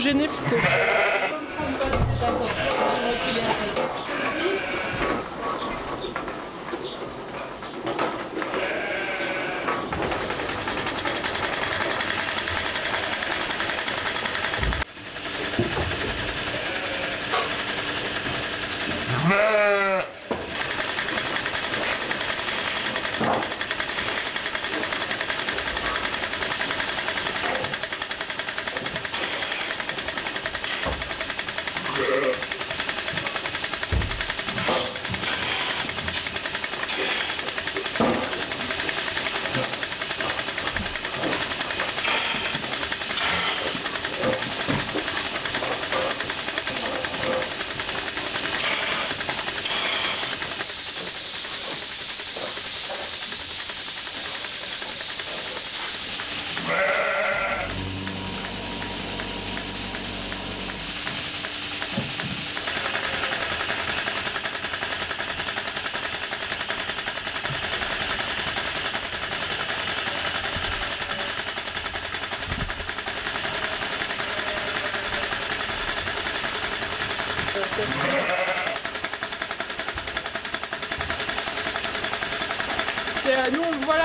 gêner parce que.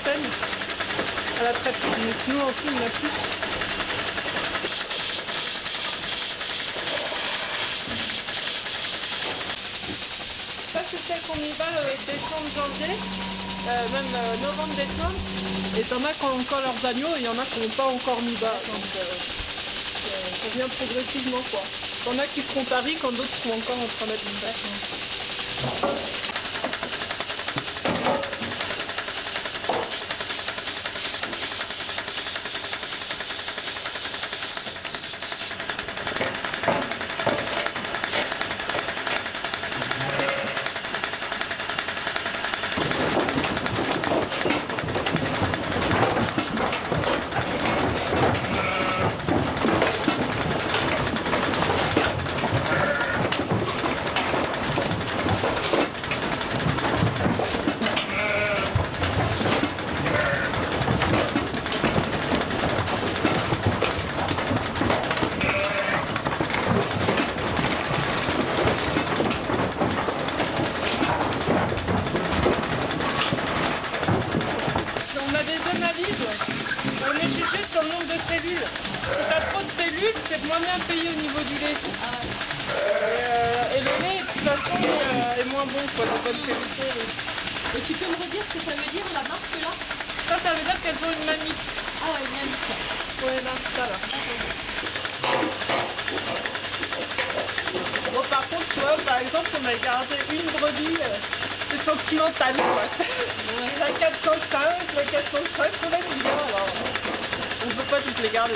quoi. Mais sinon, en il y en a plus. Ça, c'est celle qu'on y va euh, décembre, janvier, euh, même euh, novembre, décembre. Et t'en as qui ont encore leurs agneaux et il y en a qui n'ont pas encore mis bas. Donc, euh, ça vient progressivement, quoi. T'en as qui feront Paris quand d'autres seront encore en train d'être bas. Si on a des analyses, on est jugé sur le nombre de cellules. Si t'as trop de cellules, c'est moins bien payé au niveau du lait. Et, euh, et le lait, de toute façon, euh, est moins bon, quoi, de bonne qualité. Et tu peux me redire ce que ça veut dire la marque là? Ça, ça veut dire qu'elles ont une mamie. Ah ouais, une amie. Ouais, là, ça, là. Bon, par contre, tu vois, par exemple, on a gardé une brebis, euh, c'est sentimental, quoi. La 405, la 405, on aime bien, alors. On peut pas toutes les garder.